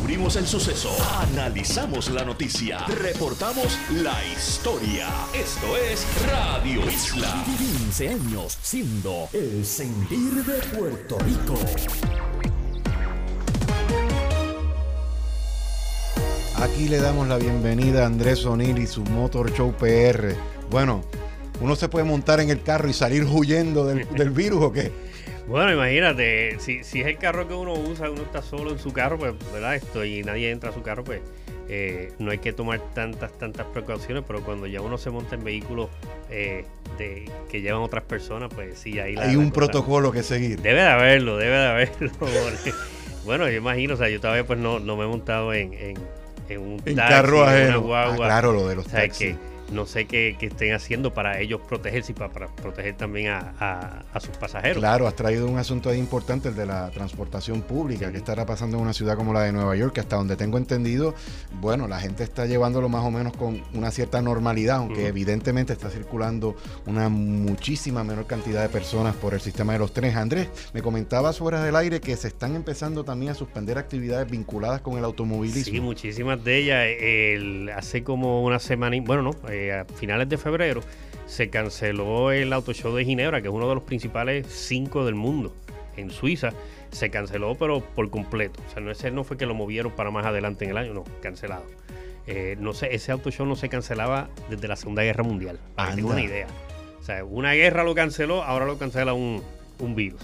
Cubrimos el suceso, analizamos la noticia, reportamos la historia. Esto es Radio Isla. 15 años siendo el sentir de Puerto Rico. Aquí le damos la bienvenida a Andrés O'Neill y su Motor Show PR. Bueno, uno se puede montar en el carro y salir huyendo del, del virus o qué? Bueno, imagínate, si, si es el carro que uno usa, uno está solo en su carro, pues, ¿verdad? Esto, y nadie entra a su carro, pues eh, no hay que tomar tantas, tantas precauciones, pero cuando ya uno se monta en vehículos eh, de, que llevan otras personas, pues sí, ahí la, Hay un protocolo que seguir. Debe de haberlo, debe de haberlo. bueno, yo imagino, o sea, yo todavía pues no, no me he montado en, en, en un En taxi, carro en una. Ah, guagua. claro, lo de los O sea, taxis. que no sé qué, qué estén haciendo para ellos protegerse y para, para proteger también a, a- a sus pasajeros. Claro, has traído un asunto ahí importante, el de la transportación pública, que estará pasando en una ciudad como la de Nueva York, que hasta donde tengo entendido, bueno, la gente está llevándolo más o menos con una cierta normalidad, aunque evidentemente está circulando una muchísima menor cantidad de personas por el sistema de los trenes. Andrés, me comentabas fuera del aire que se están empezando también a suspender actividades vinculadas con el automovilismo. Sí, muchísimas de ellas. El- hace como una semana, bueno, no, eh, a finales de febrero se canceló el Auto Show de Ginebra, que es uno de los principales cinco del mundo en Suiza. Se canceló, pero por completo. O sea, no, ese no fue que lo movieron para más adelante en el año, no, cancelado. Eh, no sé, ese Auto Show no se cancelaba desde la Segunda Guerra Mundial, para que una idea. O sea, una guerra lo canceló, ahora lo cancela un, un virus.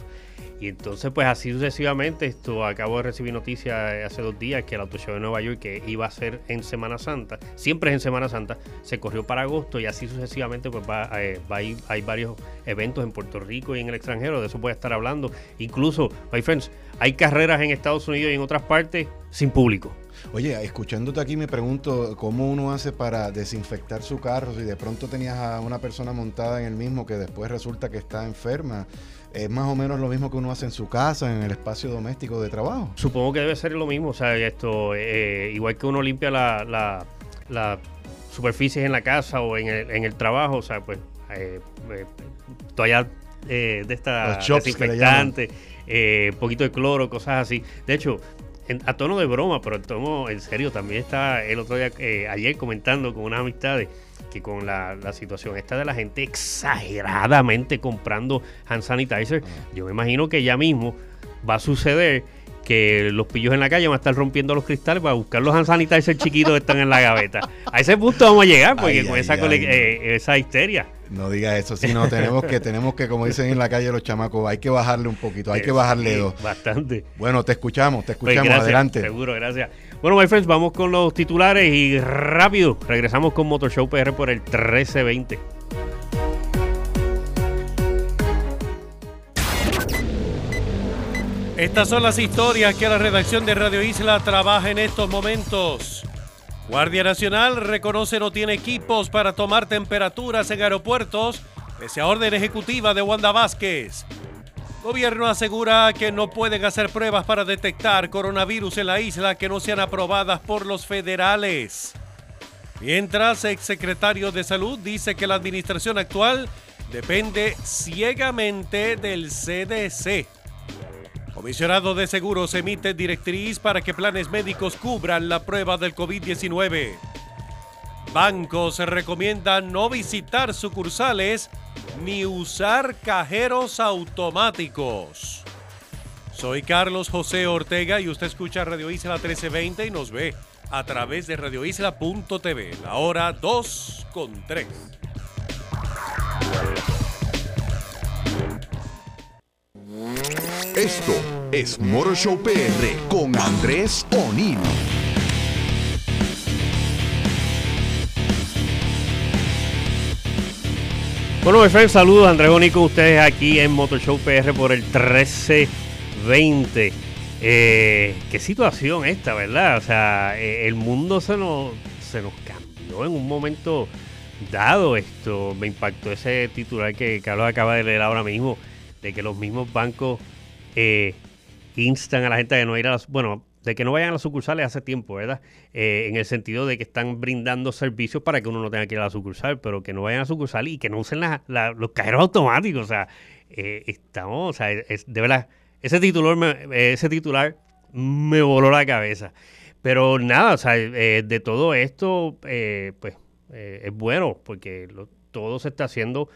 Y entonces, pues así sucesivamente, esto acabo de recibir noticia hace dos días que el Auto Show de Nueva York, que iba a ser en Semana Santa, siempre es en Semana Santa, se corrió para agosto y así sucesivamente, pues va, eh, va a ir- hay varios eventos en Puerto Rico y en el extranjero, de eso voy a estar hablando. Incluso, my friends, hay carreras en Estados Unidos y en otras partes sin público. Oye, escuchándote aquí me pregunto cómo uno hace para desinfectar su carro si de pronto tenías a una persona montada en el mismo que después resulta que está enferma. Es más o menos lo mismo que uno hace en su casa, en el espacio doméstico de trabajo. Supongo que debe ser lo mismo, o sea, esto, eh, igual que uno limpia la, la, la superficies en la casa o en el, en el trabajo, o sea, pues, eh, eh, toalla eh, de esta desinfectante, eh, un poquito de cloro, cosas así. De hecho, en- a tono de broma, pero en tono en serio, también está el otro día, eh, ayer comentando con unas amistades que con la, la situación esta de la gente exageradamente comprando hand sanitizer, yo me imagino que ya mismo va a suceder que los pillos en la calle van a estar rompiendo los cristales para buscar los hand sanitizer chiquitos que están en la gaveta. A ese punto vamos a llegar, porque Ay, con ay, esa, ay, eh, esa histeria. No digas eso, sino tenemos que, tenemos que, como dicen en la calle los chamacos, hay que bajarle un poquito, hay que Eh, bajarle sí, dos. Bastante. Bueno, te escuchamos, te Pues escuchamos, gracias, adelante. Seguro, gracias. Bueno, my friends, vamos con los titulares y rápido regresamos con Motor Show PR por el 1320. Estas son las historias que la redacción de Radio Isla trabaja en estos momentos. Guardia Nacional reconoce no tiene equipos para tomar temperaturas en aeropuertos, pese a orden ejecutiva de Wanda Vázquez. Gobierno asegura que no pueden hacer pruebas para detectar coronavirus en la isla que no sean aprobadas por los federales. Mientras, exsecretario de Salud dice que la administración actual depende ciegamente del CDC. Comisionado de Seguros emite directriz para que planes médicos cubran la prueba del COVID-19. Bancos recomiendan no visitar sucursales ni usar cajeros automáticos. Soy Carlos José Ortega y usted escucha Radio Isla 1320 y nos ve a través de radioisla.tv. La hora 2 con 3. Esto es Motor Show PR con Andrés O'Neill. Bueno, my friends, saludos. Andrés Boni con ustedes aquí en Motor Show PR por el 1320. Eh, qué situación esta, ¿verdad? O sea, eh, el mundo se nos, se nos cambió en un momento dado esto. Me impactó ese titular que Carlos acaba de leer ahora mismo, de que los mismos bancos eh, instan a la gente a no ir a las... Bueno, de que no vayan a las sucursales hace tiempo, ¿verdad? Eh, en el sentido de que están brindando servicios para que uno no tenga que ir a la sucursal, pero que no vayan a la sucursal y que no usen los cajeros automáticos. O sea, eh, estamos, o sea, es, de verdad, ese titular, me, ese titular me voló la cabeza. pero nada, o sea, de todo esto, pues es bueno, porque todo se está haciendo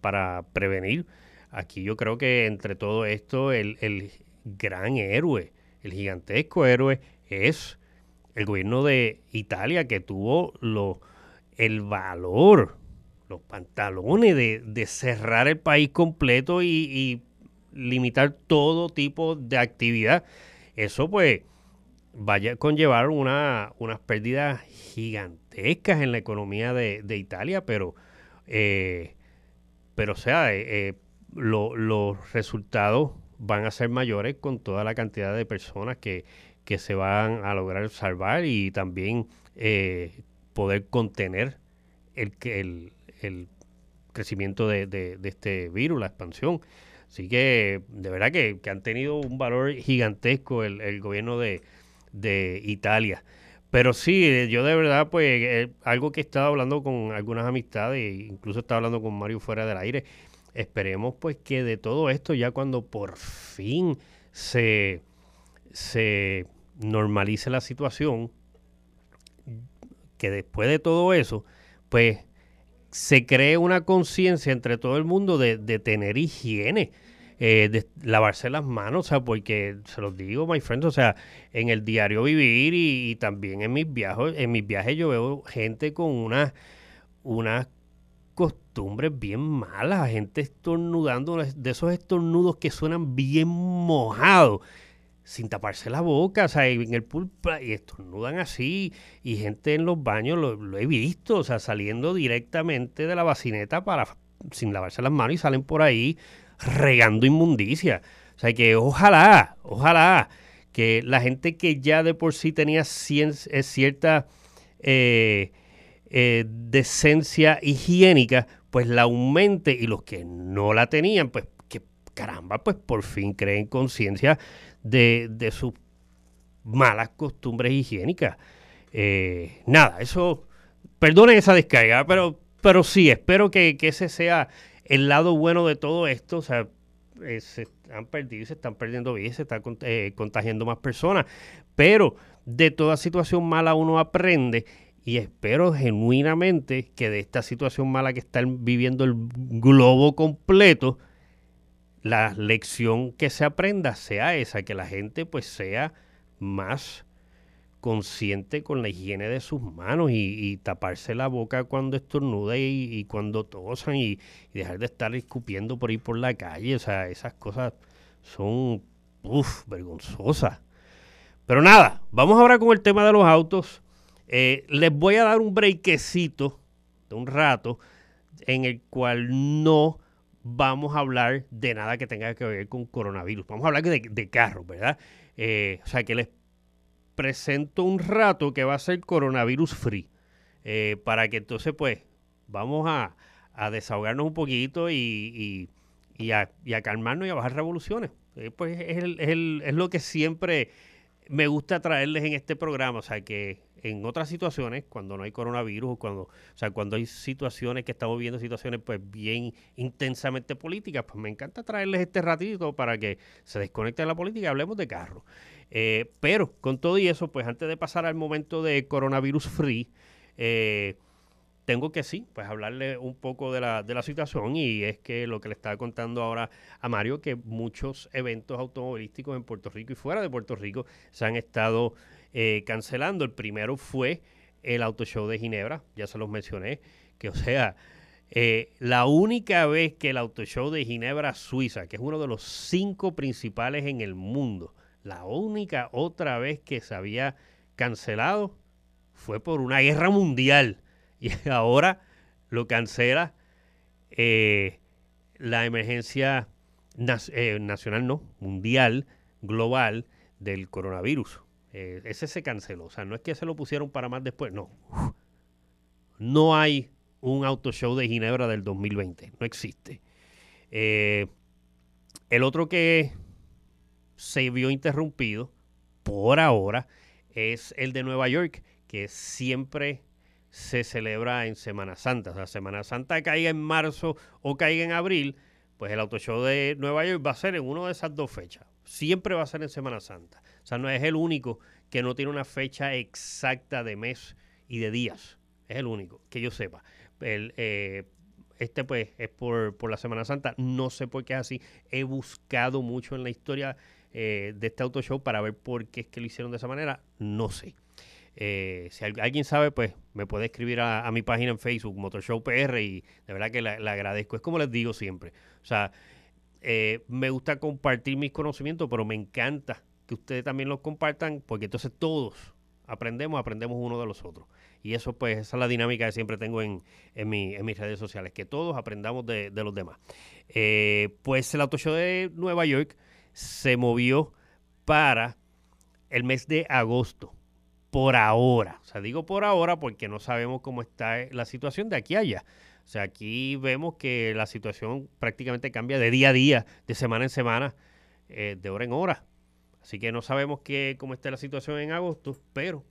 para prevenir. Aquí yo creo que entre todo esto, el, el gran héroe, el gigantesco héroe, es el gobierno de Italia que tuvo lo, el valor, los pantalones de, de cerrar el país completo y, limitar todo tipo de actividad. Eso pues vaya a conllevar una, unas pérdidas gigantescas en la economía de, de Italia, pero, eh, pero o sea, eh, eh, lo- los resultados van a ser mayores con toda la cantidad de personas que, que se van a lograr salvar y también eh, poder contener el, el, el crecimiento de, de- este virus, la expansión. Así que de verdad que, que han tenido un valor gigantesco el, el gobierno de, de Italia. Pero sí, eh, yo de verdad, pues, eh, algo que he estado hablando con algunas amistades, incluso estaba hablando con Mario fuera del aire, esperemos pues que de todo esto, ya cuando por fin se, se normalice la situación, que después de todo eso, pues se cree una conciencia entre todo el mundo de, de tener higiene, eh, de lavarse las manos, o sea, porque se los digo, my friends, o sea, en el diario vivir y, también en mis viajes, en mis viajes yo veo gente con unas unas costumbres bien malas, gente estornudando, de esos estornudos que suenan bien mojados, sin taparse la boca, o sea, en el pool pla- y estornudan así, y gente en los baños, lo, lo he visto, o sea, saliendo directamente de la bacineta para sin lavarse las manos y salen por ahí regando inmundicia. O sea, que ojalá, ojalá que la gente que ya de por sí tenía cien- eh, cierta eh, eh, decencia higiénica, pues la aumente y los que no la tenían, pues que caramba, pues por fin creen conciencia de, de sus malas costumbres higiénicas. Eh, nada, eso, perdonen esa descarga, pero, pero sí, espero que, que ese sea el lado bueno de todo esto. O sea, eh, se han perdido se están perdiendo vidas, se están eh, contagiando más personas. Pero de toda situación mala uno aprende y espero genuinamente que de esta situación mala que está viviendo el globo completo, la lección que se aprenda sea esa, que la gente pues sea más consciente con la higiene de sus manos y, taparse la boca cuando estornuda y, cuando tosan y, dejar de estar escupiendo por ahí por la calle. O sea, esas cosas son, uff, vergonzosas. Pero nada, vamos ahora con el tema de los autos. Eh, les voy a dar un breakcito de un rato en el cual no vamos a hablar de nada que tenga que ver con coronavirus. Vamos a hablar de, de carros, ¿verdad? Eh, o sea, que les presento un rato que va a ser coronavirus free. eh, para que entonces, pues, vamos a, a desahogarnos un poquito y, y- y a, y a calmarnos y a bajar revoluciones. Pues es, el- es el- es lo que siempre me gusta traerles en este programa. O sea, que en otras situaciones, cuando no hay coronavirus, cuando, o sea, cuando hay situaciones que estamos viendo, situaciones pues bien intensamente políticas, pues me encanta traerles este ratito para que se desconecten de la política y hablemos de carro. Eh, pero con todo y eso, pues antes de pasar al momento de coronavirus free, eh, tengo que sí, pues hablarle un poco de la, de la situación y es que lo que le estaba contando ahora a Mario, que muchos eventos automovilísticos en Puerto Rico y fuera de Puerto Rico se han estado eh, cancelando. El primero fue el Auto Show de Ginebra, ya se los mencioné, que o sea, eh, la única vez que el Auto Show de Ginebra, Suiza, que es uno de los cinco principales en el mundo, la única otra vez que se había cancelado fue por una guerra mundial. Y ahora lo cancela eh, la emergencia eh, nacional, no, mundial, global del coronavirus. Eh, ese se canceló. O sea, no es que se lo pusieron para más después, no. No hay un auto show de Ginebra del 2020. No existe. El otro que se vio interrumpido por ahora es el de Nueva York, que siempre se celebra en Semana Santa. O sea, Semana Santa caiga en marzo o caiga en abril, pues el auto show de Nueva York va a ser en una de esas dos fechas. Siempre va a ser en Semana Santa. O sea, no es el único que no tiene una fecha exacta de mes y de días. Es el único, que yo sepa. El, eh, este pues es por, por, la Semana Santa. No sé por qué es así. He buscado mucho en la historia eh, de este auto show para ver por qué es que lo hicieron de esa manera. No sé. Eh, si alguien sabe, pues me puede escribir a, mi página en Facebook, Motorshow PR, y de verdad que le agradezco. Es como les digo siempre. O sea, eh, me gusta compartir mis conocimientos, pero me encanta que ustedes también los compartan, porque entonces todos aprendemos, aprendemos uno de los otros. Y eso, pues, esa es la dinámica que siempre tengo en, en, mis redes sociales, que todos aprendamos de, los demás. Eh, pues el Auto Show de Nueva York se movió para el mes de agosto por ahora. O sea, digo por ahora porque no sabemos cómo está la situación de aquí a allá. O sea, aquí vemos que la situación prácticamente cambia de día a día, de semana en semana, eh, de hora en hora. Así que no sabemos qué, cómo está la situación en agosto, pero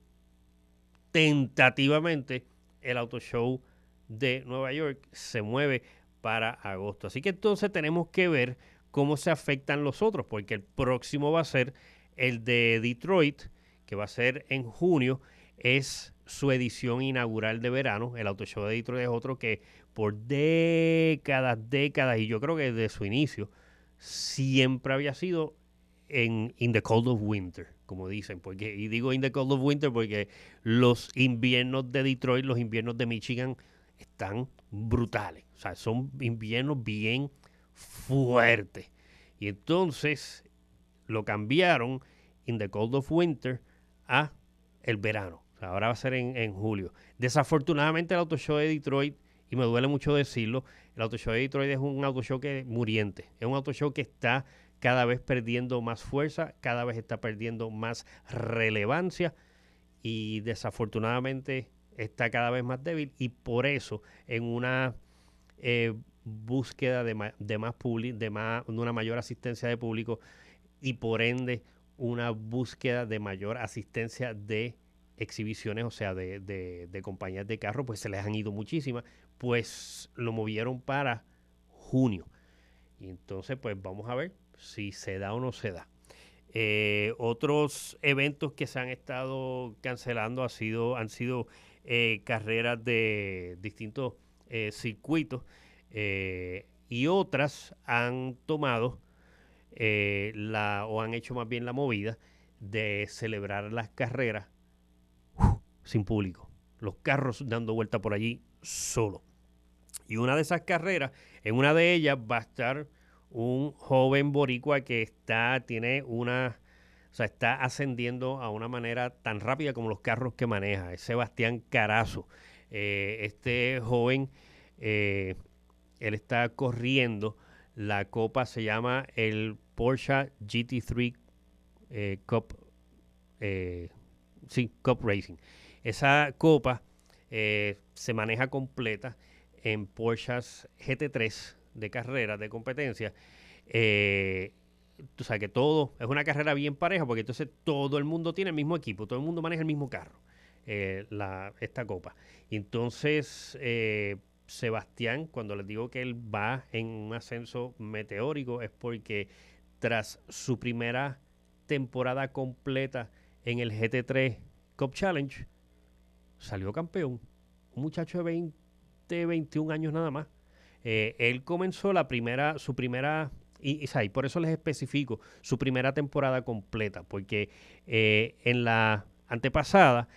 tentativamente el auto show de Nueva York se mueve para agosto. Así que entonces tenemos que ver cómo se afectan los otros, porque el próximo va a ser el de Detroit, que va a ser en junio, es su edición inaugural de verano. El Auto Show de Detroit es otro que por décadas, décadas, y yo creo que desde su inicio, siempre había sido en In the Cold of Winter, como dicen. Porque, y digo In the Cold of Winter porque los inviernos de Detroit, los inviernos de Michigan están brutales. O sea, son inviernos bien fuertes. Y entonces lo cambiaron In the Cold of Winter a el verano. ahora va a ser en, julio. Desafortunadamente el Auto Show de Detroit, y me duele mucho decirlo, el Auto Show de Detroit es un auto show que muriente. Es un auto show que está cada vez perdiendo más fuerza, cada vez está perdiendo más relevancia y desafortunadamente está cada vez más débil y por eso en una eh, búsqueda de, de más público, de, más, de una mayor asistencia de público y por ende una búsqueda de mayor asistencia de exhibiciones, o sea, de, de, compañías de carro, pues se les han ido muchísimas, pues lo movieron para junio. Y entonces, pues vamos a ver si se da o no se da. Eh, otros eventos que se han estado cancelando ha sido, han sido eh, carreras de distintos eh, circuitos y otras han tomado eh, la, o han hecho más bien la movida de celebrar las carreras sin público. Los carros dando vuelta por allí solo. Y una de esas carreras, en una de ellas va a estar un joven boricua que está, tiene una, o sea, está ascendiendo a una manera tan rápida como los carros que maneja. Es Sebastián Carazo. Eh, este joven, eh, él está corriendo. La copa se llama el Porsche GT3 eh, Cup, eh, sí, Cup Racing. Esa copa eh, se maneja completa en Porsche GT3 de carrera, de competencia. tú sabes que todo es una carrera bien pareja porque entonces todo el mundo tiene el mismo equipo, todo el mundo maneja el mismo carro, esta copa. Entonces, Sebastián, cuando les digo que él va en un ascenso meteórico, es porque tras su primera temporada completa en el GT3 Cup Challenge, salió campeón. Un muchacho de 20, 21 años nada más. Eh, él comenzó la primera, su primera, y, por eso les especifico, su primera temporada completa, porque eh, en la antepasada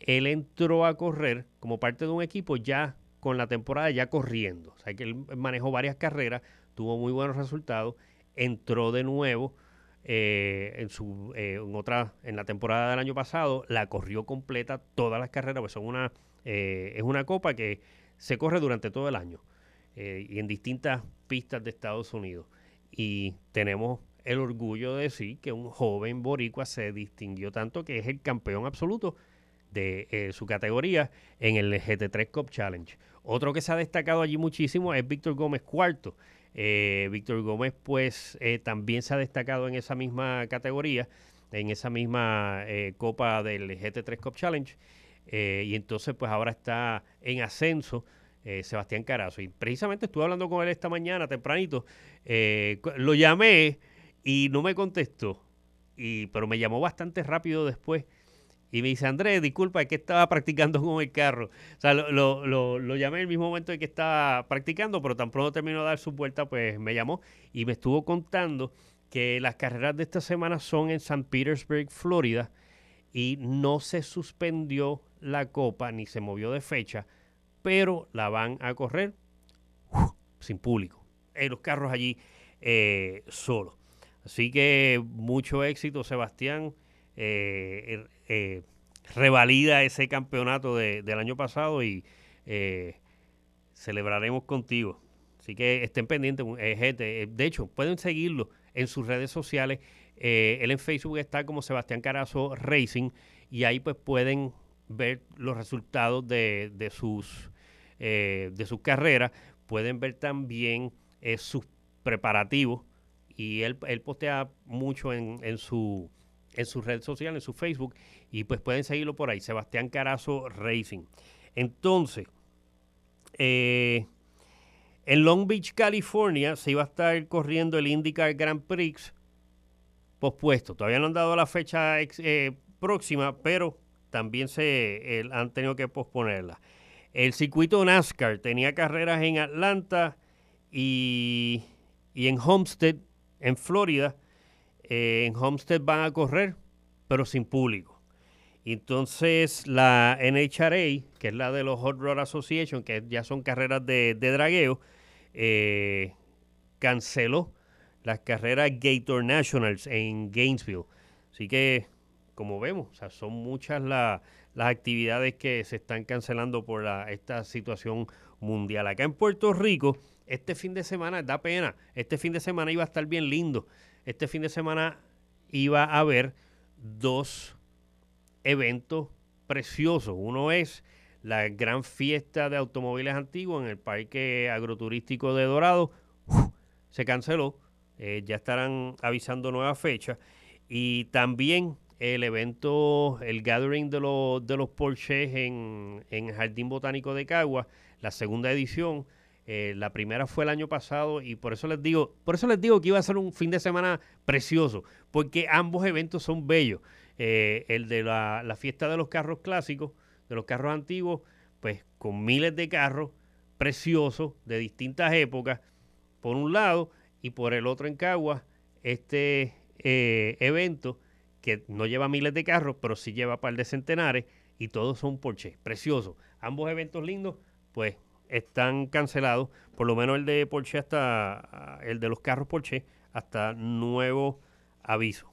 él entró a correr como parte de un equipo ya con la temporada ya corriendo. O sea que él manejó varias carreras, tuvo muy buenos resultados entró de nuevo eh, en, su, eh, otra, en la temporada del año pasado, la corrió completa todas las carreras, pues son una, eh, es una copa que se corre durante todo el año y en distintas pistas de Estados Unidos. Y tenemos el orgullo de decir que un joven boricua se distinguió tanto que es el campeón absoluto de su categoría en el GT3 Cup Challenge. Otro que se ha destacado allí muchísimo es Víctor Gómez Cuarto, eh, Víctor Gómez, pues eh, también se ha destacado en esa misma categoría, en esa misma eh, copa del GT3 Cup Challenge. y entonces, pues ahora está en ascenso. Sebastián Carazo. Y precisamente estuve hablando con él esta mañana, tempranito. lo llamé y no me contestó. Y, pero me llamó bastante rápido después. Y me dice, Andrés, disculpa, es que estaba practicando con el carro. O sea, lo, lo, llamé en el mismo momento en que estaba practicando, pero tan pronto terminó de dar su vuelta, pues me llamó y me estuvo contando que las carreras de esta semana son en San Petersburg, Florida, y no se suspendió la copa ni se movió de fecha, pero la van a correr sin público, en los carros allí eh, solos. Así que mucho éxito, Sebastián. Eh, eh, revalida ese campeonato de- del año pasado y eh, celebraremos contigo. Así que estén pendientes, gente. De hecho, pueden seguirlo en sus redes sociales. Él en Facebook está como Sebastián Carazo Racing y ahí pues pueden ver los resultados de, de sus de sus carreras. Pueden ver también sus preparativos y él, él postea mucho en, en su en su red social, en su Facebook, y pues pueden seguirlo por ahí, Sebastián Carazo Racing. Entonces, eh, en Long Beach, California, se iba a estar corriendo el IndyCar Grand Prix pospuesto. Todavía no han dado la fecha eh, próxima, pero también se han tenido que posponerla. El circuito NASCAR tenía carreras en Atlanta y, y en Homestead, en Florida. Eh, en Homestead van a correr, pero sin público. Entonces la NHRA, que es la de los Hot Rod Association, que ya son carreras de, dragueo, eh, canceló las carreras Gator Nationals en Gainesville. Así que, como vemos, son muchas la- las actividades que se están cancelando por esta situación mundial. Acá en Puerto Rico, este fin de semana, da pena, este fin de semana iba a estar bien lindo. Este fin de semana iba a haber dos eventos preciosos. Uno es la gran fiesta de automóviles antiguos en el Parque Agroturístico de Dorado. Se canceló. Eh, ya estarán avisando nueva fecha. Y también el evento, el gathering de los, de los Porsches en, en Jardín Botánico de Cagua, la segunda edición. Eh, la primera fue el año pasado y por eso les digo, por eso les digo que iba a ser un fin de semana precioso, porque ambos eventos son bellos. Eh, el de la, fiesta de los carros clásicos, de los carros antiguos, pues con miles de carros preciosos de distintas épocas, por un lado, y por el otro en Cagua, este eh, evento que no lleva miles de carros, pero sí lleva par de centenares, y todos son Porsche, preciosos. Ambos eventos lindos, pues están cancelados, por lo menos el de Porsche hasta, el de los carros Porsche, hasta nuevo aviso.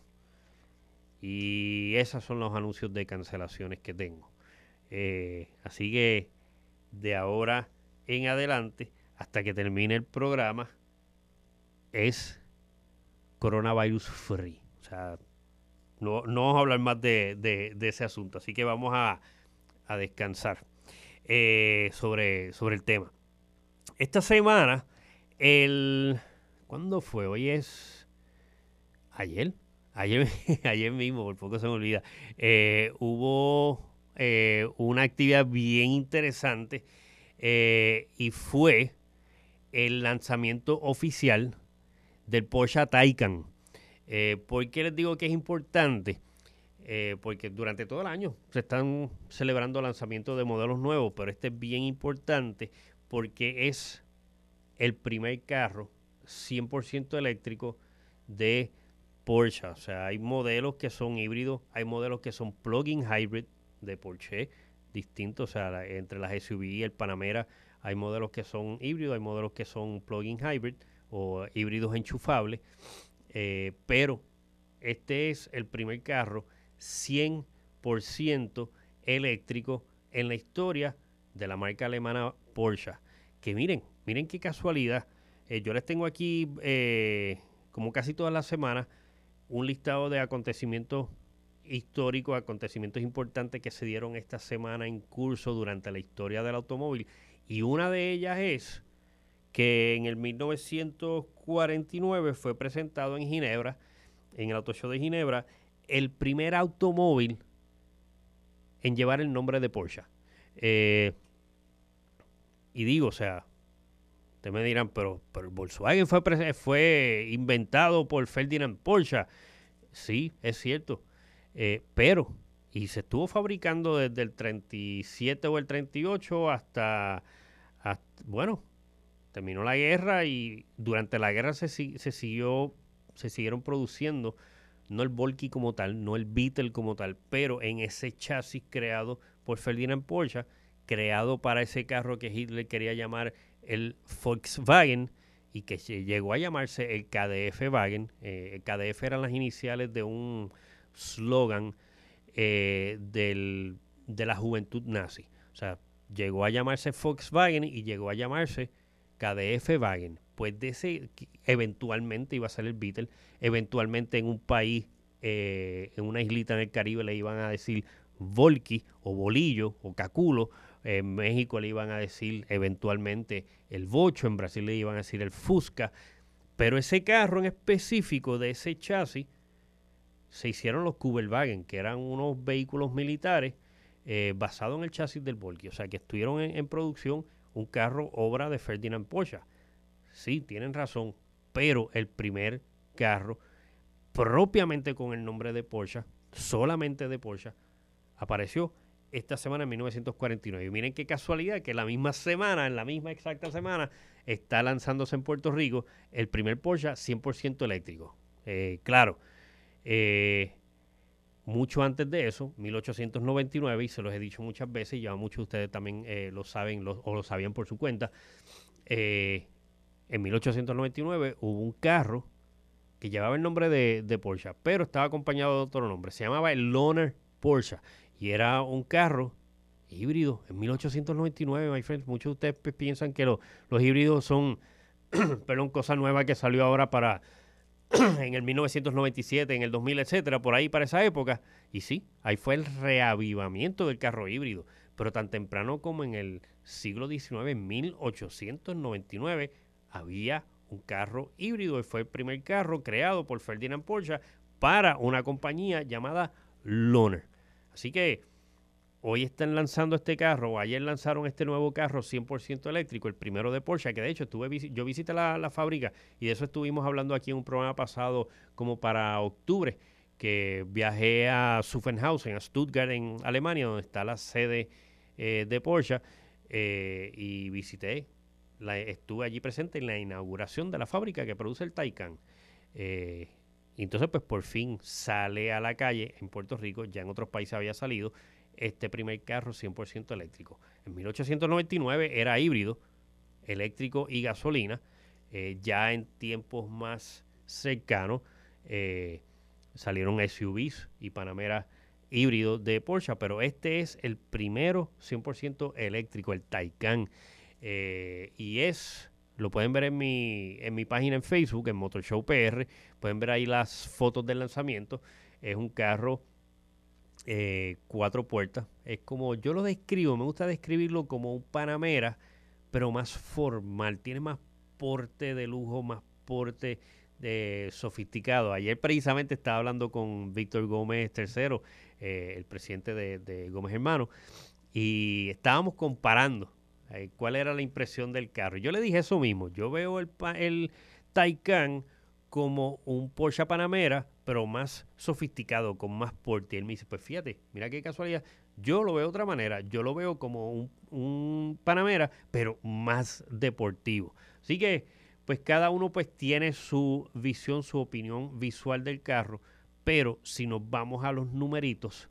Y esos son los anuncios de cancelaciones que tengo. Eh, así que de ahora en adelante, hasta que termine el programa, es coronavirus free. O sea, no, no vamos a hablar más de, de- de ese asunto. Así que vamos a, a descansar eh, sobre, sobre el tema. Esta semana, el... ¿Cuándo fue? Hoy es... ¿Ayer? Ayer, ayer mismo, por poco se me olvida. eh, hubo eh, una actividad bien interesante y fue el lanzamiento oficial del Porsche Taycan. ¿Por qué les digo que es importante? Eh, porque durante todo el año se están celebrando lanzamientos de modelos nuevos, pero este es bien importante porque es el primer carro 100% eléctrico de Porsche. O sea, hay modelos que son híbridos, hay modelos que son plug-in hybrid de Porsche, distintos. O sea, entre las SUV y el Panamera hay modelos que son híbridos, hay modelos que son plug-in hybrid o híbridos enchufables. Eh, pero este es el primer carro 100% eléctrico en la historia de la marca alemana Porsche. Que miren, miren qué casualidad. Eh, yo les tengo aquí, eh, como casi todas las semanas, un listado de acontecimientos históricos, acontecimientos importantes que se dieron esta semana en curso durante la historia del automóvil. Y una de ellas es que en el 1949 fue presentado en Ginebra, en el Auto Show de Ginebra, el primer automóvil en llevar el nombre de Porsche. Eh, y digo, o sea, ustedes me dirán, pero, pero el Volkswagen fue, fue inventado por Ferdinand Porsche. Sí, es cierto. Eh, pero, y se estuvo fabricando desde el 37 o el 38 hasta, hasta bueno, terminó la guerra y durante la guerra se, se siguió, se siguieron produciendo no el Volky como tal, no el Beetle como tal, pero en ese chasis creado por Ferdinand Porsche, creado para ese carro que Hitler quería llamar el Volkswagen y que llegó a llamarse el KDF Wagen. Eh, el KDF eran las iniciales de un slogan eh, de la juventud nazi. O sea, llegó a llamarse Volkswagen y llegó a llamarse KDF Wagen. Pues de ese, eventualmente iba a ser el Beetle, eventualmente en un país, eh, en una islita en el Caribe le iban a decir Volky o Bolillo o Caculo. En México le iban a decir eventualmente el Bocho, en Brasil le iban a decir el Fusca, pero ese carro en específico de ese chasis se hicieron los Kubelwagen, que eran unos vehículos militares eh, basados en el chasis del Volky, o sea que estuvieron en, producción un carro obra de Ferdinand Porsche. Sí, tienen razón, pero el primer carro propiamente con el nombre de Porsche, solamente de Porsche, apareció esta semana en 1949. Y miren qué casualidad que la misma semana, en la misma exacta semana, está lanzándose en Puerto Rico el primer Porsche 100% eléctrico. Eh, claro, eh, mucho antes de eso, 1899, y se los he dicho muchas veces, y ya muchos de ustedes también eh, lo saben o lo sabían por su cuenta, en 1899 hubo un carro que llevaba el nombre de, de Porsche, pero estaba acompañado de otro nombre. Se llamaba el Loner Porsche. Y era un carro híbrido en 1899, my friends. Muchos de ustedes piensan que los híbridos son, perdón, cosa nueva que salió ahora para en el 1997, en el 2000, etcétera, por ahí para esa época. Y sí, ahí fue el reavivamiento del carro híbrido. Pero tan temprano como en el siglo XIX, en 1899, había un carro híbrido y fue el primer carro creado por Ferdinand Porsche para una compañía llamada Loner. Así que hoy están lanzando este carro, o ayer lanzaron este nuevo carro 100% eléctrico, el primero de Porsche, que de hecho estuve yo visité la, fábrica y de eso estuvimos hablando aquí en un programa pasado como para octubre, que viajé a Zuffenhausen, a Stuttgart en Alemania, donde está la sede eh, de Porsche, eh, y visité, estuve allí presente en la inauguración de la fábrica que produce el Taycan. Eh, y entonces, pues por fin sale a la calle en Puerto Rico, ya en otros países había salido, este primer carro 100% eléctrico. En 1899 era híbrido, eléctrico y gasolina. Eh, ya en tiempos más cercanos eh, salieron SUVs y Panamera híbridos de Porsche, pero este es el primero 100% eléctrico, el Taycan. Eh, y es lo pueden ver en mi, en mi página en Facebook, en Motor Show PR. Pueden ver ahí las fotos del lanzamiento. Es un carro eh, cuatro puertas. Es como yo lo describo, me gusta describirlo como un Panamera, pero más formal. Tiene más porte de lujo, más porte de sofisticado. Ayer precisamente estaba hablando con Víctor Gómez III, eh, el presidente de, Gómez Hermano, y estábamos comparando eh, cuál era la impresión del carro. Yo le dije eso mismo. Yo veo el, el Taycan como un Porsche Panamera, pero más sofisticado, con más porte. Y él me dice, pues fíjate, mira qué casualidad. Yo lo veo de otra manera. Yo lo veo como un, Panamera, pero más deportivo. Así que, pues cada uno pues tiene su visión, su opinión visual del carro. Pero si nos vamos a los numeritos,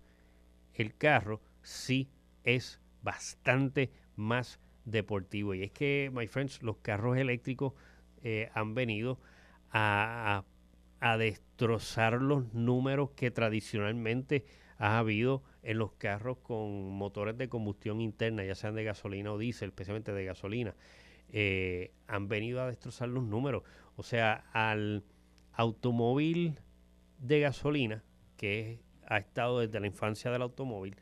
el carro sí es bastante más deportivo. Y es que, my friends, los carros eléctricos eh, han venido a, a, destrozar los números que tradicionalmente ha habido en los carros con motores de combustión interna, ya sean de gasolina o diésel, especialmente de gasolina. Eh, han venido a destrozar los números. O sea, al automóvil de gasolina, que ha estado desde la infancia del automóvil,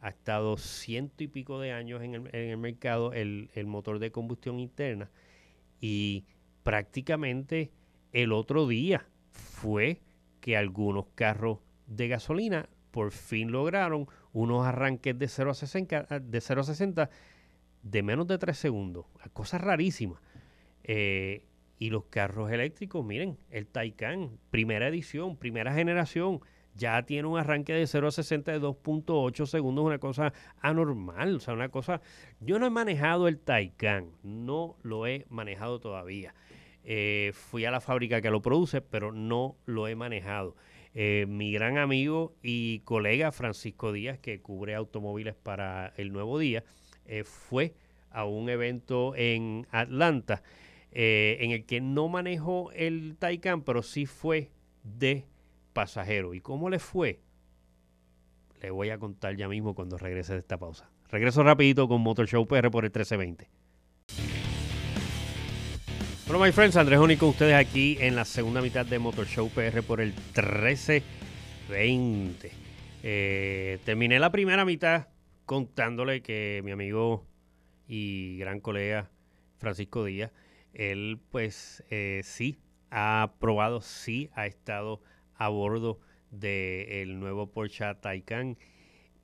ha estado ciento y pico de años en el, mercado el, motor de combustión interna y prácticamente el otro día fue que algunos carros de gasolina por fin lograron unos arranques de 0 a 60 de, 0 a 60 de menos de 3 segundos. Cosas rarísimas. Eh, y los carros eléctricos, miren, el Taycan, primera edición, primera generación, ya tiene un arranque de 0 a 60 de 2.8 segundos, una cosa anormal, o sea, una cosa... Yo no he manejado el Taycan, no lo he manejado todavía. Eh, fui a la fábrica que lo produce, pero no lo he manejado. Eh, mi gran amigo y colega Francisco Díaz, que cubre automóviles para el Nuevo Día, eh, fue a un evento en Atlanta en el que no manejó el Taycan, pero sí fue de pasajero. ¿Y cómo le fue? Le voy a contar ya mismo cuando regrese de esta pausa. Regreso rapidito con Motor Show PR por el 1320. Bueno, my friends, Andrés Oni con ustedes aquí en la segunda mitad de Motor Show PR por el 1320. Eh, terminé la primera mitad contándole que mi amigo y gran colega Francisco Díaz, él pues eh, sí ha probado, sí ha estado a bordo del nuevo Porsche Taycan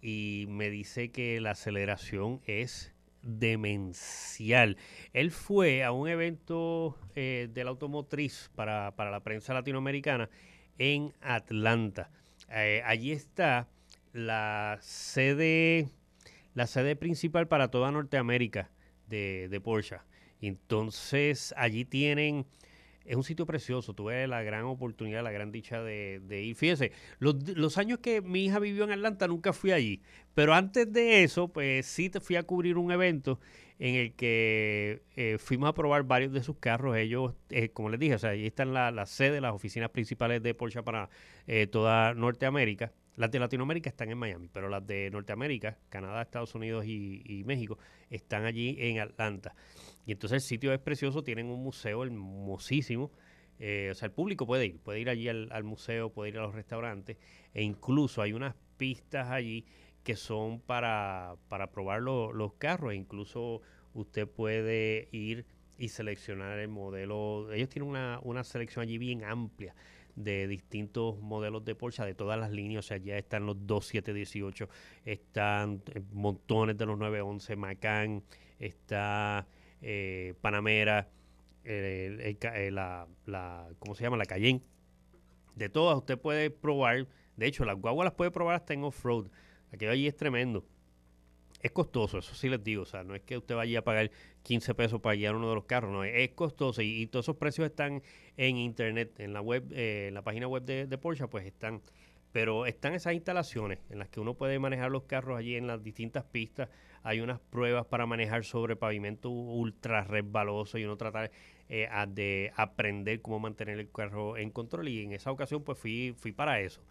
y me dice que la aceleración es demencial. Él fue a un evento eh, de la automotriz para, la prensa latinoamericana en Atlanta. Eh, allí está la sede, la sede principal para toda Norteamérica de, de Porsche. Entonces allí tienen es un sitio precioso. Tuve la gran oportunidad, la gran dicha de, ir. Fíjese, los, años que mi hija vivió en Atlanta nunca fui allí. Pero antes de eso, pues sí te fui a cubrir un evento en el que eh, fuimos a probar varios de sus carros. Ellos, eh, como les dije, o sea, ahí están la, la sede, las oficinas principales de Porsche para eh, toda Norteamérica. Las de Latinoamérica están en Miami, pero las de Norteamérica, Canadá, Estados Unidos y, y México, están allí en Atlanta. Y entonces el sitio es precioso, tienen un museo hermosísimo. Eh, o sea, el público puede ir, puede ir allí al, museo, puede ir a los restaurantes, e incluso hay unas pistas allí que son para, para probar los carros, e incluso usted puede ir y seleccionar el modelo. Ellos tienen una, una selección allí bien amplia de distintos modelos de Porsche, de todas las líneas, o sea, ya están los 2718, están eh, montones de los 911 Macan, está eh, Panamera, eh, la, ¿cómo se llama? La Cayenne. De todas usted puede probar, de hecho las guaguas las puede probar hasta en off-road. Aquello allí es tremendo. Es costoso, eso sí les digo. O sea, no es que usted vaya a pagar 15 pesos para guiar uno de los carros, no, es, costoso y, todos esos precios están en internet, en la web, eh, en la página web de, de, Porsche, pues están. Pero están esas instalaciones en las que uno puede manejar los carros allí en las distintas pistas hay unas pruebas para manejar sobre pavimento ultra resbaloso y uno tratar eh, de aprender cómo mantener el carro en control y en esa ocasión pues fui, fui para eso.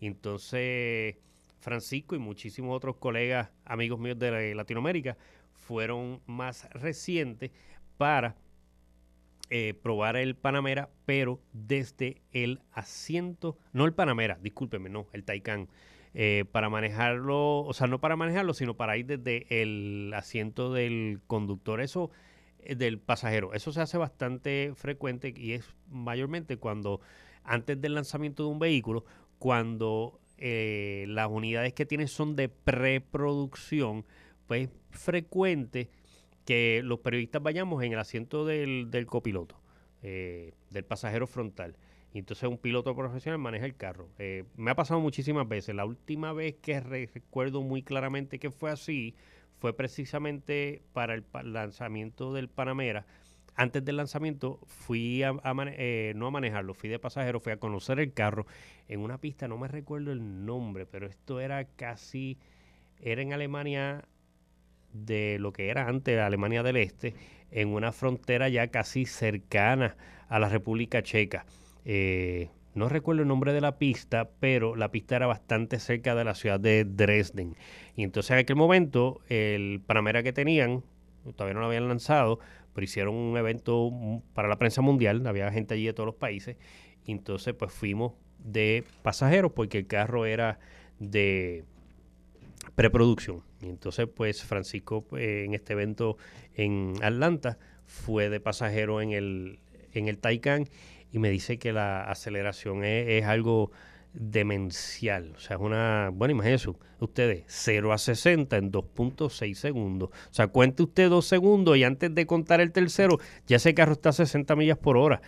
entonces Francisco y muchísimos otros colegas, amigos míos de Latinoamérica, fueron más recientes para eh, probar el Panamera, pero desde el asiento, no el Panamera, discúlpeme, no, el Taycan. Eh, para manejarlo, o sea, no para manejarlo, sino para ir desde el asiento del conductor, eso eh, del pasajero. Eso se hace bastante frecuente y es mayormente cuando antes del lanzamiento de un vehículo, cuando eh, las unidades que tiene son de preproducción, pues es frecuente que los periodistas vayamos en el asiento del, del copiloto, del pasajero frontal. Y entonces un piloto profesional maneja el carro. Eh, me ha pasado muchísimas veces. La última vez que recuerdo muy claramente que fue así fue precisamente para el lanzamiento del Panamera. Antes del lanzamiento fui a, eh, no a manejarlo, fui de pasajero, fui a conocer el carro en una pista, no me recuerdo el nombre, pero esto era casi, era en Alemania de lo que era antes Alemania del Este, en una frontera ya casi cercana a la República Checa. Eh, no recuerdo el nombre de la pista, pero la pista era bastante cerca de la ciudad de Dresden. Y entonces en aquel momento el Panamera que tenían, todavía no lo habían lanzado, pero hicieron un evento para la prensa mundial, había gente allí de todos los países. Y entonces pues fuimos de pasajeros porque el carro era de preproducción. Y entonces pues Francisco eh, en este evento en Atlanta fue de pasajero en el, en el Taycan y me dice que la aceleración es, algo demencial. O sea, es una. Bueno, imagínense ustedes, 0 a 60 en 2.6 segundos. O sea, cuente usted dos segundos y antes de contar el tercero, ya ese carro está a 60 millas por hora.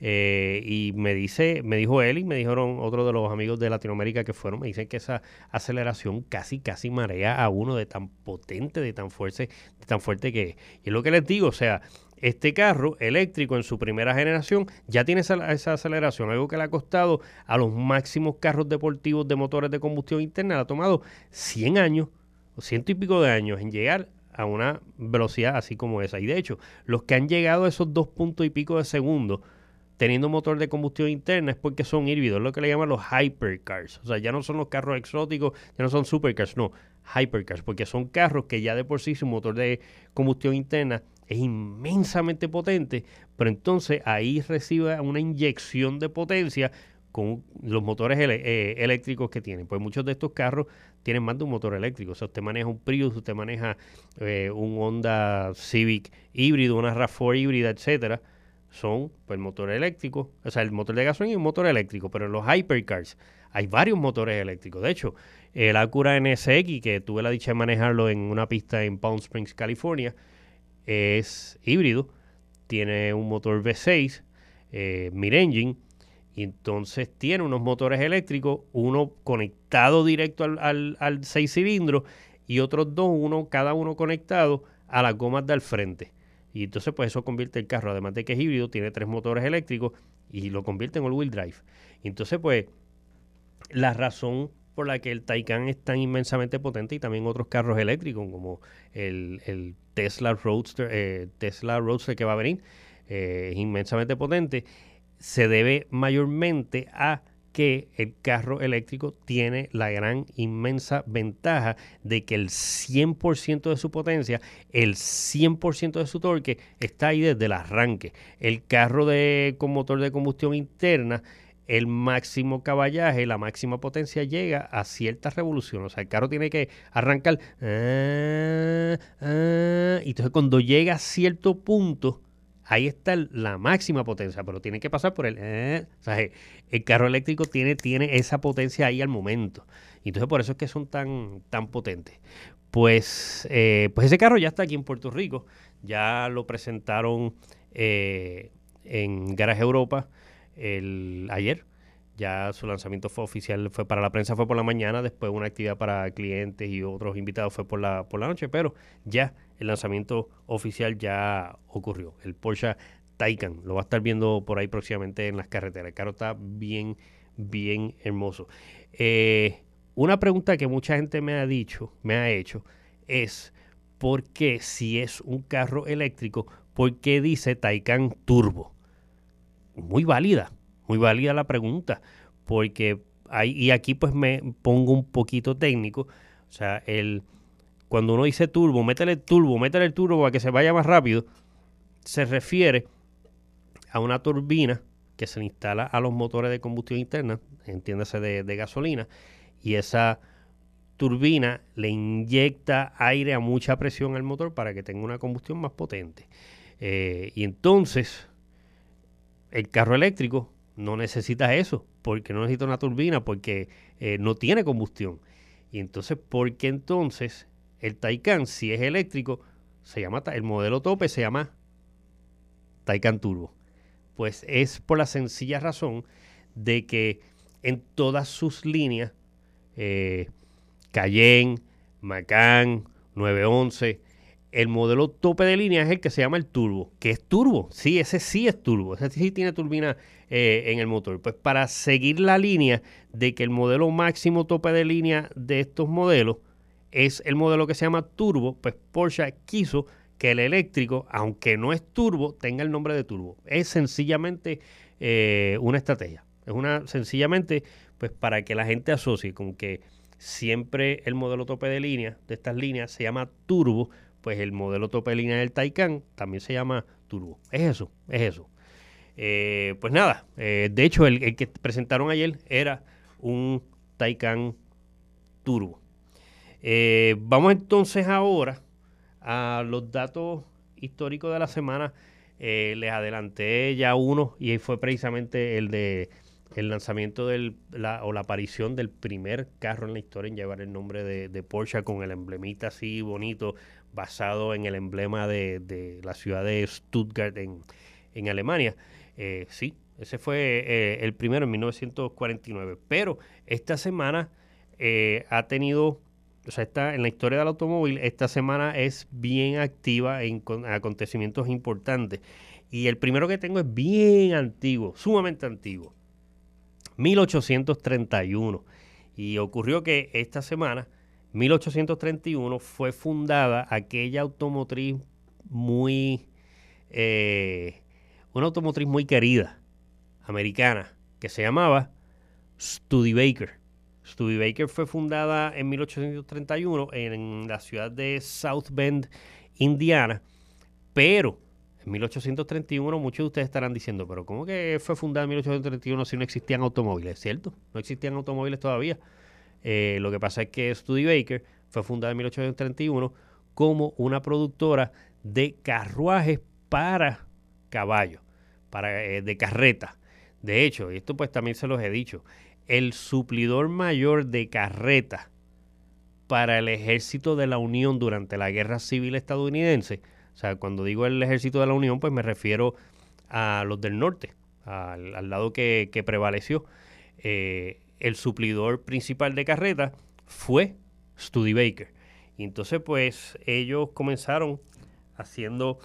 Eh, y me dice, me dijo él y me dijeron otros de los amigos de Latinoamérica que fueron, me dicen que esa aceleración casi, casi marea a uno de tan potente, de tan fuerte, de tan fuerte que es. Y es lo que les digo, o sea, este carro eléctrico en su primera generación ya tiene esa, esa, aceleración, algo que le ha costado a los máximos carros deportivos de motores de combustión interna, le ha tomado 100 años o ciento y pico de años en llegar a una velocidad así como esa. Y de hecho, los que han llegado a esos dos puntos y pico de segundo teniendo motor de combustión interna es porque son híbridos, lo que le llaman los hypercars. O sea, ya no son los carros exóticos, ya no son supercars, no, hypercars, porque son carros que ya de por sí su motor de combustión interna es inmensamente potente, pero entonces ahí recibe una inyección de potencia con los motores eh, eléctricos que tienen. Pues muchos de estos carros tienen más de un motor eléctrico. O sea, usted maneja un Prius, usted maneja eh, un Honda Civic híbrido, una RAV4 híbrida, etcétera. Son pues motor eléctrico, o sea, el motor de gasolina y un motor eléctrico, pero en los hypercars hay varios motores eléctricos. De hecho, el Acura NSX, que tuve la dicha de manejarlo en una pista en Palm Springs, California, es híbrido, tiene un motor V6, eh, mid-engine, y entonces tiene unos motores eléctricos, uno conectado directo al, al, seis cilindros y otros dos, uno cada uno conectado a las gomas del frente. Y entonces pues eso convierte el carro, además de que es híbrido, tiene tres motores eléctricos y lo convierte en all-wheel drive. entonces pues la razón por la que el Taycan es tan inmensamente potente y también otros carros eléctricos como el, Tesla Roadster, eh, Tesla Roadster que va a venir, eh, es inmensamente potente se debe mayormente a que el carro eléctrico tiene la gran inmensa ventaja de que el 100% de su potencia, el 100% de su torque está ahí desde el arranque. El carro de, con motor de combustión interna, el máximo caballaje, la máxima potencia llega a cierta revolución. O sea, el carro tiene que arrancar. Ah, ah, y entonces cuando llega a cierto punto, ahí está la máxima potencia, pero tiene que pasar por el... Eh, o sea, el carro eléctrico tiene, tiene esa potencia ahí al momento. Entonces por eso es que son tan, tan potentes. Pues, eh, pues ese carro ya está aquí en Puerto Rico. Ya lo presentaron eh, en Garage Europa el, ayer. Ya su lanzamiento fue oficial, fue para la prensa fue por la mañana, después una actividad para clientes y otros invitados fue por la, por la noche, pero ya el lanzamiento oficial ya ocurrió. El Porsche Taycan lo va a estar viendo por ahí próximamente en las carreteras. El carro está bien, bien hermoso. Eh, una pregunta que mucha gente me ha dicho, me ha hecho, es ¿por qué si es un carro eléctrico, por qué dice Taycan Turbo? Muy válida, muy válida la pregunta, porque hay, y aquí pues me pongo un poquito técnico, o sea, el, cuando uno dice turbo, métele turbo, métele el turbo para que se vaya más rápido, se refiere a una turbina que se instala a los motores de combustión interna, entiéndase de, de gasolina, y esa turbina le inyecta aire a mucha presión al motor para que tenga una combustión más potente. Eh, y entonces, el carro eléctrico no necesita eso, porque no necesita una turbina, porque eh, no tiene combustión. Y entonces, ¿por qué entonces el Taycan, si es eléctrico, se llama, el modelo tope se llama Taycan Turbo? Pues es por la sencilla razón de que en todas sus líneas, eh, Cayenne, Macan, 911, el modelo tope de línea es el que se llama el turbo, que es turbo, sí, ese sí es turbo, ese sí tiene turbina eh, en el motor. Pues para seguir la línea de que el modelo máximo tope de línea de estos modelos es el modelo que se llama turbo, pues Porsche quiso que el eléctrico, aunque no es turbo, tenga el nombre de turbo. Es sencillamente eh, una estrategia. Es una sencillamente pues para que la gente asocie con que siempre el modelo tope de línea de estas líneas se llama turbo pues el modelo tope de línea del Taycan también se llama Turbo. Es eso, es eso. Eh, pues nada, eh, de hecho el, que presentaron ayer era un Taycan Turbo. Eh, vamos entonces ahora a los datos históricos de la semana. les adelanté ya uno y fue precisamente el de el lanzamiento del, o la aparición del primer carro en la historia en llevar el nombre de, de Porsche con el emblemita así bonito basado en el emblema de, la ciudad de Stuttgart en, Alemania. Eh, sí, Ese fue eh, el primero en 1949. Pero esta semana eh, ha tenido, o sea, está en la historia del automóvil, esta semana es bien activa en acontecimientos importantes. Y el primero que tengo es bien antiguo, sumamente antiguo. 1831. Y ocurrió que esta semana, 1831, fue fundada aquella automotriz muy, una automotriz muy querida, americana, que se llamaba Studebaker. Studebaker fue fundada en 1831 en la ciudad de South Bend, Indiana, pero en 1831 muchos de ustedes estarán diciendo, pero ¿cómo que fue fundada en 1831 si no existían automóviles? ¿Cierto? No existían automóviles todavía. Eh, lo que pasa es que Studebaker fue fundada en 1831 como una productora de carruajes para caballos, eh, de carreta. De hecho, y esto pues también se los he dicho, el suplidor mayor de carreta para el ejército de la Unión durante la Guerra Civil estadounidense o sea, cuando digo el ejército de la Unión, pues me refiero a los del norte, al, lado que, prevaleció. Eh, el suplidor principal de carreta fue Studebaker. Y entonces, pues, ellos comenzaron haciendo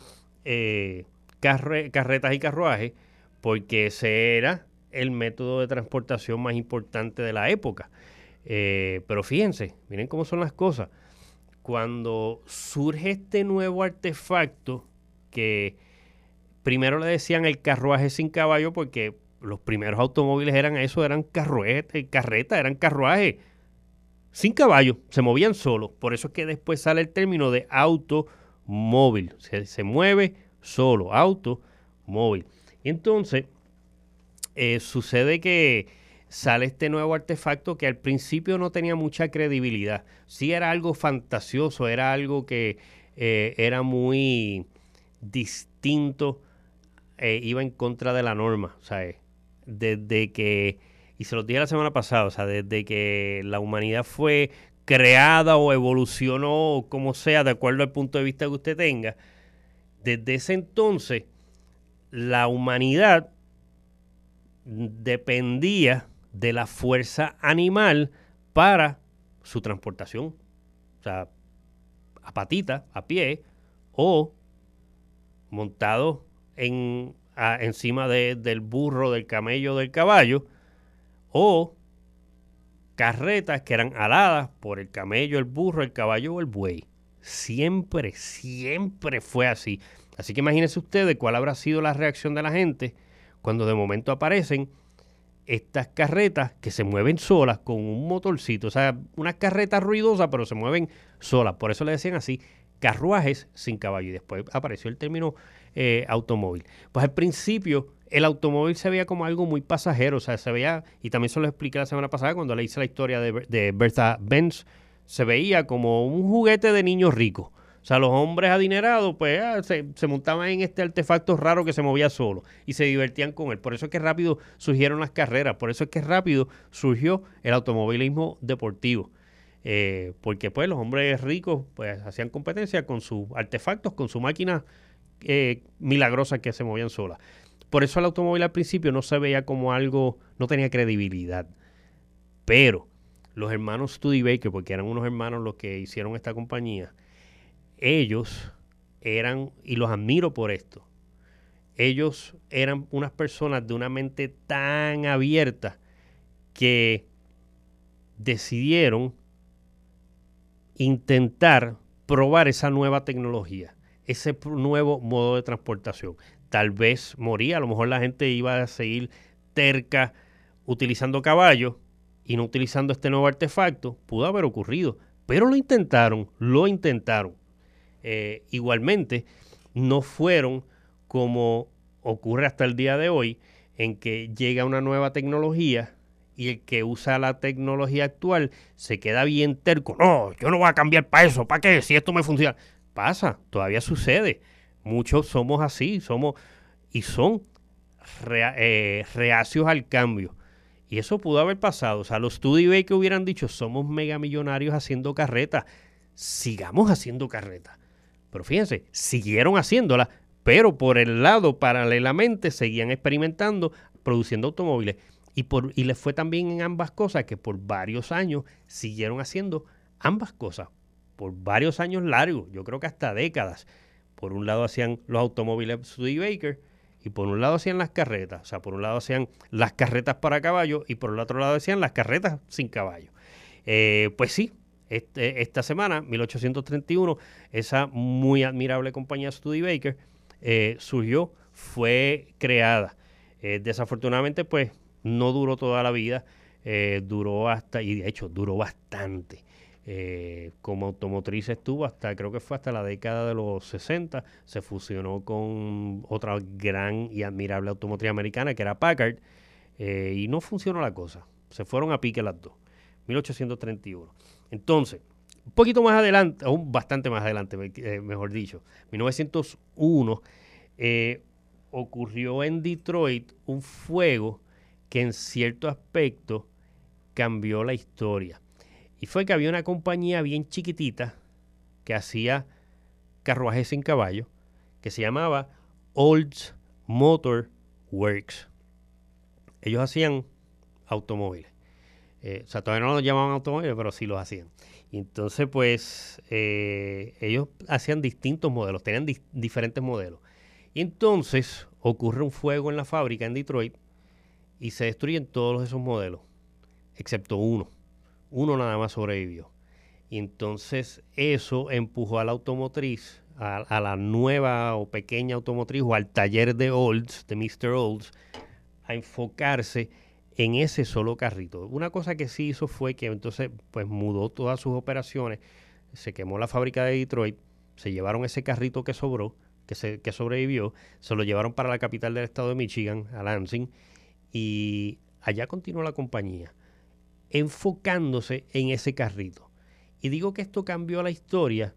eh, carretas y carruajes porque ese era el método de transportación más importante de la época. Eh, pero fíjense, miren cómo son las cosas cuando surge este nuevo artefacto que primero le decían el carruaje sin caballo porque los primeros automóviles eran eso, eran carruetas, carretas, eran carruajes sin caballo, se movían solos. Por eso es que después sale el término de automóvil. Se, se mueve solo, automóvil. Y entonces eh, sucede que sale este nuevo artefacto que al principio no tenía mucha credibilidad. Sí era algo fantasioso, era algo que eh, era muy distinto, eh, iba en contra de la norma. O sea, desde que, y se lo dije la semana pasada, o sea, desde que la humanidad fue creada o evolucionó, como sea, de acuerdo al punto de vista que usted tenga, desde ese entonces la humanidad dependía de la fuerza animal para su transportación. O sea, a patita, a pie, o montado en, encima del burro, del camello, del caballo, o carretas que eran aladas por el camello, el burro, el caballo o el buey. Siempre, siempre fue así. Así que imagínense ustedes cuál habrá sido la reacción de la gente cuando de momento aparecen estas carretas que se mueven solas con un motorcito, o sea, unas carretas ruidosas, pero se mueven solas. Por eso le decían así, carruajes sin caballo. Y después apareció el término eh, automóvil. Pues al principio el automóvil se veía como algo muy pasajero, o sea, se veía, y también se lo expliqué la semana pasada cuando le hice la historia de, de Bertha Benz, se veía como un juguete de niños ricos. O sea, los hombres adinerados, pues ah, se, montaban en este artefacto raro que se movía solo y se divertían con él. Por eso es que rápido surgieron las carreras, por eso es que rápido surgió el automovilismo deportivo. Eh, porque pues los hombres ricos pues hacían competencia con sus artefactos, con su máquina eh, milagrosa que se movían solas. Por eso el automóvil al principio no se veía como algo, no tenía credibilidad. Pero los hermanos Studebaker, porque eran unos hermanos los que hicieron esta compañía, ellos eran, y los admiro por esto, ellos eran unas personas de una mente tan abierta que decidieron intentar probar esa nueva tecnología, ese nuevo modo de transportación. Tal vez moría, a lo mejor la gente iba a seguir terca utilizando caballos y no utilizando este nuevo artefacto, pudo haber ocurrido, pero lo intentaron, lo intentaron. Eh, igualmente no fueron como ocurre hasta el día de hoy, en que llega una nueva tecnología y el que usa la tecnología actual se queda bien terco. No, yo no voy a cambiar para eso, ¿para qué? Si esto me funciona. Pasa, todavía sucede. Muchos somos así, somos y son eh, reacios al cambio. Y eso pudo haber pasado. O sea, los Studio que hubieran dicho, somos megamillonarios haciendo carretas. Sigamos haciendo carretas. Pero fíjense, siguieron haciéndola, pero por el lado paralelamente seguían experimentando produciendo automóviles. Y, por, y les fue también en ambas cosas que por varios años siguieron haciendo ambas cosas. Por varios años largos, yo creo que hasta décadas. Por un lado hacían los automóviles Studebaker y por un lado hacían las carretas. O sea, por un lado hacían las carretas para caballo y por el otro lado hacían las carretas sin caballo. Eh, pues sí, este, esta semana, 1831, esa muy admirable compañía Studebaker eh, surgió, fue creada. Eh, desafortunadamente, pues no duró toda la vida, eh, duró hasta, y de hecho duró bastante. Eh, como automotriz estuvo hasta, creo que fue hasta la década de los 60, se fusionó con otra gran y admirable automotriz americana que era Packard, eh, y no funcionó la cosa. Se fueron a pique las dos. 1831. Entonces, un poquito más adelante, aún bastante más adelante, eh, mejor dicho, 1901, eh, ocurrió en Detroit un fuego que en cierto aspecto cambió la historia. Y fue que había una compañía bien chiquitita que hacía carruajes sin caballo, que se llamaba Olds Motor Works. Ellos hacían automóviles. Eh, o sea, todavía no los llamaban automóviles, pero sí los hacían. Y entonces, pues, eh, ellos hacían distintos modelos, tenían di- diferentes modelos. Y entonces ocurre un fuego en la fábrica en Detroit y se destruyen todos esos modelos, excepto uno. Uno nada más sobrevivió. Y entonces eso empujó a la automotriz, a, la nueva o pequeña automotriz o al taller de Olds, de Mr. Olds, a enfocarse en ese solo carrito. Una cosa que sí hizo fue que entonces pues mudó todas sus operaciones, se quemó la fábrica de Detroit, se llevaron ese carrito que sobró, que, se, que sobrevivió, se lo llevaron para la capital del estado de Michigan, a Lansing, y allá continuó la compañía, enfocándose en ese carrito. Y digo que esto cambió la historia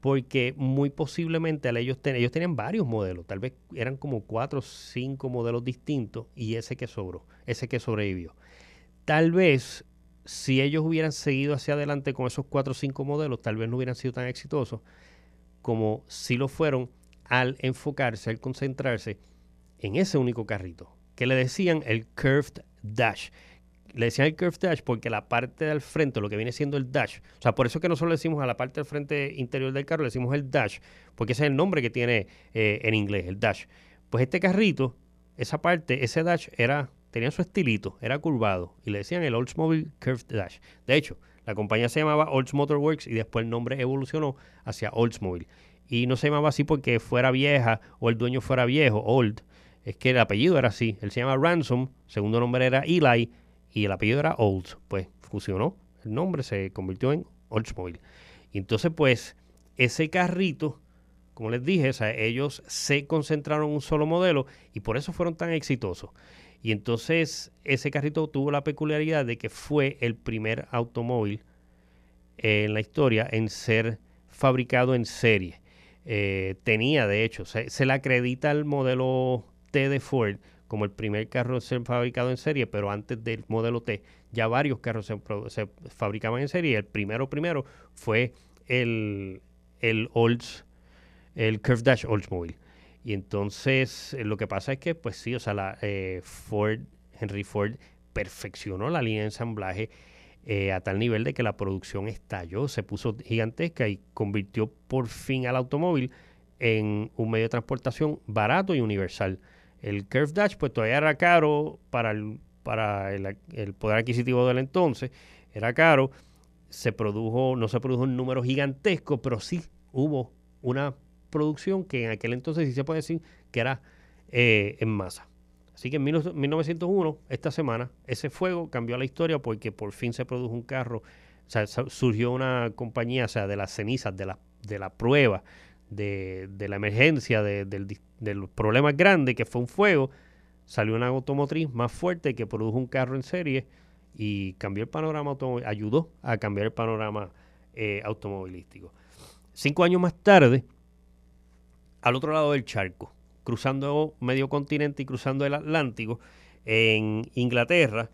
porque muy posiblemente ellos, ellos tenían varios modelos, tal vez eran como cuatro o cinco modelos distintos y ese que sobró, ese que sobrevivió. Tal vez si ellos hubieran seguido hacia adelante con esos cuatro o cinco modelos, tal vez no hubieran sido tan exitosos como si lo fueron al enfocarse, al concentrarse en ese único carrito, que le decían el Curved Dash. Le decían el Curved Dash porque la parte del frente, lo que viene siendo el Dash, o sea, por eso que nosotros le decimos a la parte del frente interior del carro, le decimos el Dash, porque ese es el nombre que tiene eh, en inglés, el Dash. Pues este carrito, esa parte, ese Dash era, tenía su estilito, era curvado, y le decían el Oldsmobile Curved Dash. De hecho, la compañía se llamaba Olds Motor Works y después el nombre evolucionó hacia Oldsmobile. Y no se llamaba así porque fuera vieja o el dueño fuera viejo, Old. Es que el apellido era así. Él se llama Ransom, segundo nombre era Eli y el apellido era Olds. Pues fusionó el nombre, se convirtió en Oldsmobile. Y entonces, pues, ese carrito, como les dije, o sea, ellos se concentraron en un solo modelo y por eso fueron tan exitosos. Y entonces ese carrito tuvo la peculiaridad de que fue el primer automóvil eh, en la historia en ser fabricado en serie. Eh, tenía, de hecho, se, se le acredita al modelo T de Ford como el primer carro ser fabricado en serie, pero antes del modelo T ya varios carros se fabricaban en serie. El primero primero fue el, el Olds, el Curve Dash Oldsmobile. Y entonces eh, lo que pasa es que, pues sí, o sea, la, eh, Ford, Henry Ford perfeccionó la línea de ensamblaje eh, a tal nivel de que la producción estalló, se puso gigantesca y convirtió por fin al automóvil en un medio de transportación barato y universal. El Curve Dash pues todavía era caro para el, para el, poder adquisitivo del entonces, era caro, se produjo, no se produjo en números gigantescos, pero sí hubo una producción que en aquel entonces sí se puede decir que era eh, en masa. Así que en 1901, esta semana, ese fuego cambió la historia porque por fin se produjo un carro, o sea, surgió una compañía, o sea, de las cenizas, de la, de la prueba, de, de la emergencia, de, del dis- de los problemas grandes, que fue un fuego, salió una automotriz más fuerte que produjo un carro en serie y cambió el panorama ayudó a cambiar el panorama eh, automovilístico. Cinco años más tarde, al otro lado del charco, cruzando medio continente y cruzando el Atlántico, en Inglaterra,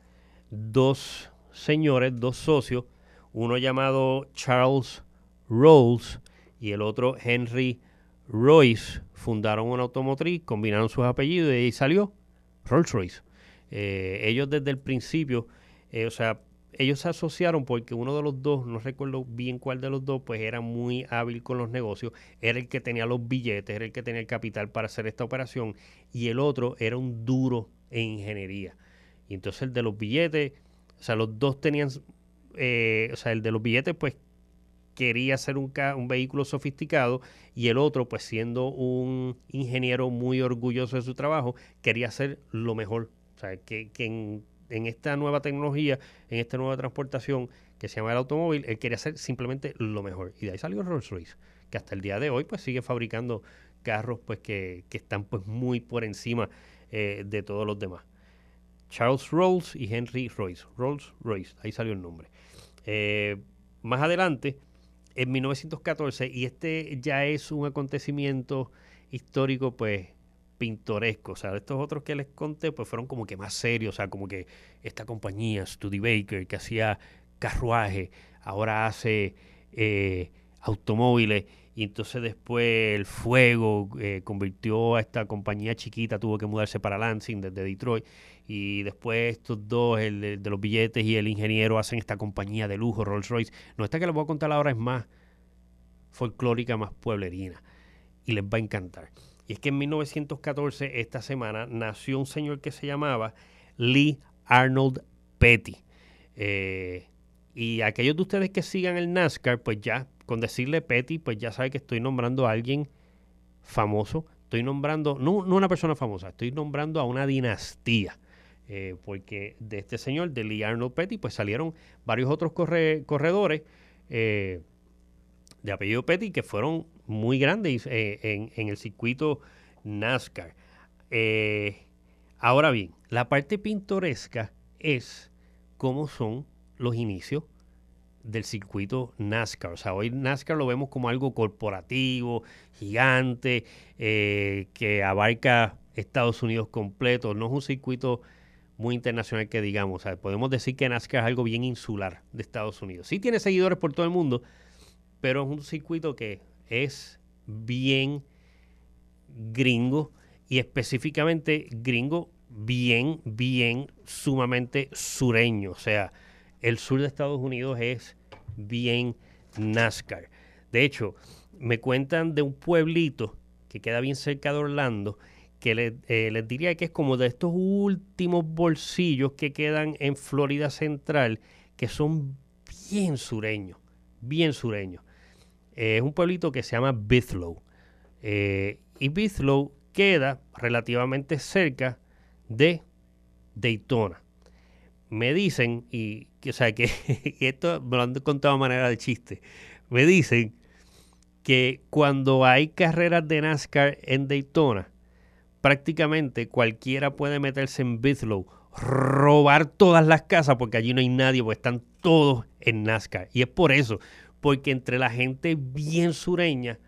dos señores, dos socios, uno llamado Charles Rolls y el otro Henry Royce, fundaron una automotriz, combinaron sus apellidos y ahí salió Rolls Royce. Eh, ellos desde el principio, eh, o sea, ellos se asociaron porque uno de los dos, no recuerdo bien cuál de los dos, pues era muy hábil con los negocios, era el que tenía los billetes, era el que tenía el capital para hacer esta operación, y el otro era un duro en ingeniería. Y entonces el de los billetes, o sea, los dos tenían, eh, o sea, el de los billetes pues quería ser un, vehículo sofisticado y el otro, pues siendo un ingeniero muy orgulloso de su trabajo, quería hacer lo mejor. O sea, que, que en esta nueva tecnología, en esta nueva transportación que se llama el automóvil, él quería hacer simplemente lo mejor. Y de ahí salió Rolls Royce, que hasta el día de hoy pues sigue fabricando carros pues que, están pues muy por encima eh, de todos los demás. Charles Rolls y Henry Royce. Rolls Royce, ahí salió el nombre. Eh, más adelante, en 1914, y este ya es un acontecimiento histórico pues pintoresco. O sea, estos otros que les conté, pues fueron como que más serios. O sea, como que esta compañía, Studebaker, que hacía carruaje, ahora hace eh, automóviles. Y entonces después el fuego eh, convirtió a esta compañía chiquita, tuvo que mudarse para Lansing desde Detroit. Y después estos dos, el de, los billetes y el ingeniero, hacen esta compañía de lujo, Rolls Royce. No, esta que les voy a contar ahora es más folclórica, más pueblerina. Y les va a encantar. Y es que en 1914, esta semana, nació un señor que se llamaba Lee Arnold Petty. Eh, y aquellos de ustedes que sigan el NASCAR, pues ya, con decirle Petty, pues ya sabe que estoy nombrando a alguien famoso. Estoy nombrando, no, una persona famosa, estoy nombrando a una dinastía. Eh, porque de este señor, de Lee Arnold Petty, pues salieron varios otros corredores eh, de apellido Petty que fueron muy grandes eh, en, el circuito NASCAR. Ahora bien, la parte pintoresca es cómo son los inicios del circuito NASCAR. O sea, hoy NASCAR lo vemos como algo corporativo, gigante, eh, que abarca Estados Unidos completo. No es un circuito muy internacional que digamos. Podemos decir que NASCAR es algo bien insular de Estados Unidos. Sí tiene seguidores por todo el mundo, pero es un circuito que es bien gringo y específicamente gringo bien, bien sumamente sureño. O sea, el sur de Estados Unidos es bien NASCAR. De hecho, me cuentan de un pueblito que queda bien cerca de Orlando, que eh, les diría que es como de estos últimos bolsillos que quedan en Florida Central, que son bien sureños, bien sureños. Eh, es un pueblito que se llama Bithlow. Eh, y Bithlow queda relativamente cerca de Daytona. Me dicen, y, o sea, que esto me lo han contado de manera de chiste, me dicen que cuando hay carreras de NASCAR en Daytona, prácticamente cualquiera puede meterse en Bithlow, robar todas las casas, porque allí no hay nadie, porque están todos en NASCAR. Y es por eso, porque entre la gente bien sureña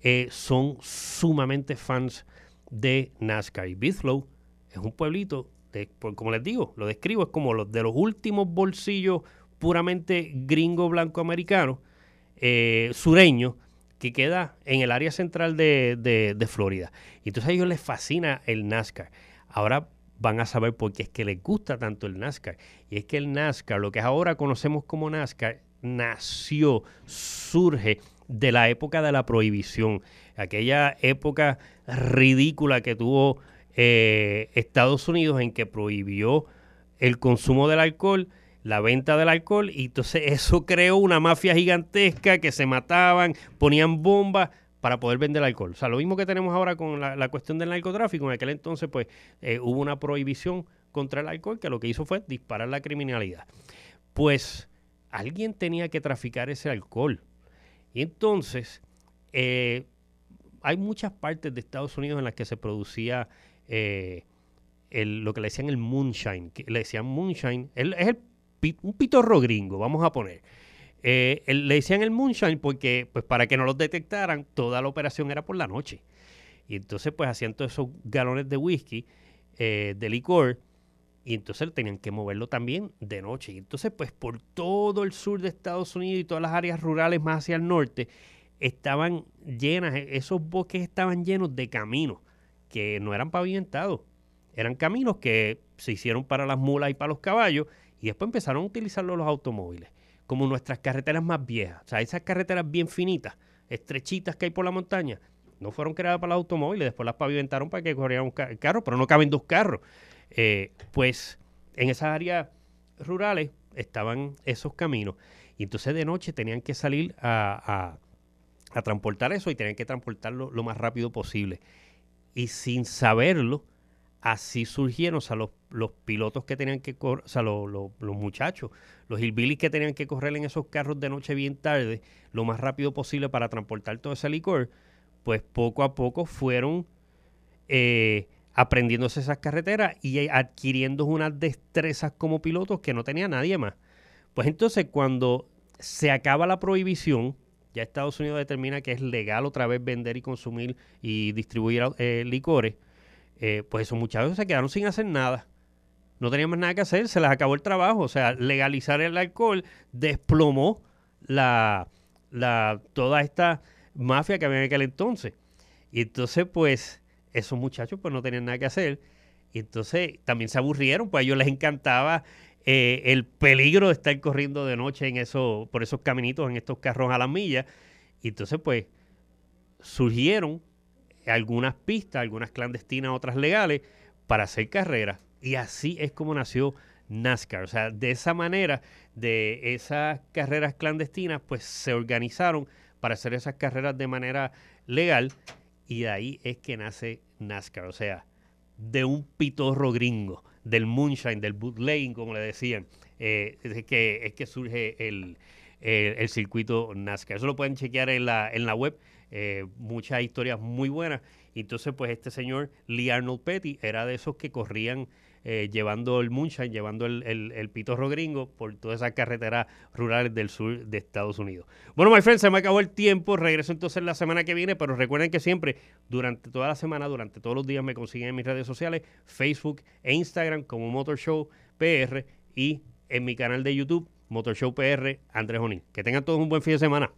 eh, son sumamente fans de NASCAR. Y Bithlow es un pueblito, como les digo, lo describo, es como los de los últimos bolsillos puramente gringo blanco americano, eh, sureño, que queda en el área central de, de, Florida. Y entonces a ellos les fascina el NASCAR. Ahora van a saber por qué es que les gusta tanto el NASCAR. Y es que el NASCAR, lo que ahora conocemos como NASCAR, nació, surge de la época de la prohibición, aquella época ridícula que tuvo eh, Estados Unidos en que prohibió el consumo del alcohol, la venta del alcohol, y entonces eso creó una mafia gigantesca que se mataban, ponían bombas para poder vender alcohol. O sea, lo mismo que tenemos ahora con la, cuestión del narcotráfico, en aquel entonces pues eh, hubo una prohibición contra el alcohol que lo que hizo fue disparar la criminalidad. Pues alguien tenía que traficar ese alcohol. Y entonces, eh, hay muchas partes de Estados Unidos en las que se producía eh, lo que le decían el moonshine. Le decían moonshine, es el, un pitorro gringo, vamos a poner. Eh, le decían el moonshine porque, pues para que no los detectaran, toda la operación era por la noche. Y entonces, pues hacían todos esos galones de whisky, de licor, y entonces tenían que moverlo también de noche. Y entonces, pues por todo el sur de Estados Unidos y todas las áreas rurales más hacia el norte, estaban llenas, esos bosques estaban llenos de caminos que no eran pavimentados. Eran caminos que se hicieron para las mulas y para los caballos y después empezaron a utilizarlo los automóviles, como nuestras carreteras más viejas. O sea, esas carreteras bien finitas, estrechitas que hay por la montaña, no fueron creadas para los automóviles, después las pavimentaron para que corrieran un carro, pero no caben dos carros. Eh, pues en esas áreas rurales estaban esos caminos y entonces de noche tenían que salir a, transportar eso y tenían que transportarlo lo más rápido posible. Y sin saberlo, así surgieron, o sea, los, pilotos que tenían que correr, o sea, los, muchachos, los hillbillies que tenían que correr en esos carros de noche bien tarde, lo más rápido posible para transportar todo ese licor, pues poco a poco fueron eh, aprendiéndose esas carreteras y adquiriendo unas destrezas como pilotos que no tenía nadie más. Pues entonces cuando se acaba la prohibición, ya Estados Unidos determina que es legal otra vez vender y consumir y distribuir eh, licores, eh, pues esos muchachos se quedaron sin hacer nada. No tenían más nada que hacer, se les acabó el trabajo. O sea, legalizar el alcohol desplomó la, la, toda esta mafia que había en aquel entonces. Y entonces, pues, esos muchachos pues no tenían nada que hacer. Y entonces también se aburrieron, pues a ellos les encantaba eh, el peligro de estar corriendo de noche en eso, por esos caminitos, en estos carros a las millas. Y entonces pues surgieron algunas pistas, algunas clandestinas, otras legales, para hacer carreras. Y así es como nació NASCAR. O sea, de esa manera, de esas carreras clandestinas, pues se organizaron para hacer esas carreras de manera legal. Y de ahí es que nace NASCAR, o sea, de un pitorro gringo, del moonshine, del bootlegging, como le decían, eh, es, que, es que surge el, el, circuito NASCAR. Eso lo pueden chequear en la, en la web, eh, muchas historias muy buenas. Entonces, pues este señor Lee Arnold Petty era de esos que corrían eh, llevando el moonshine, llevando el, el, gringo por todas esas carreteras rurales del sur de Estados Unidos. Bueno, my friends, se me acabó el tiempo. Regreso entonces la semana que viene, pero recuerden que siempre, durante toda la semana, durante todos los días, me consiguen en mis redes sociales, Facebook e Instagram como Motor Show PR y en mi canal de YouTube, Motor Show PR, Andrés Jonín. Que tengan todos un buen fin de semana.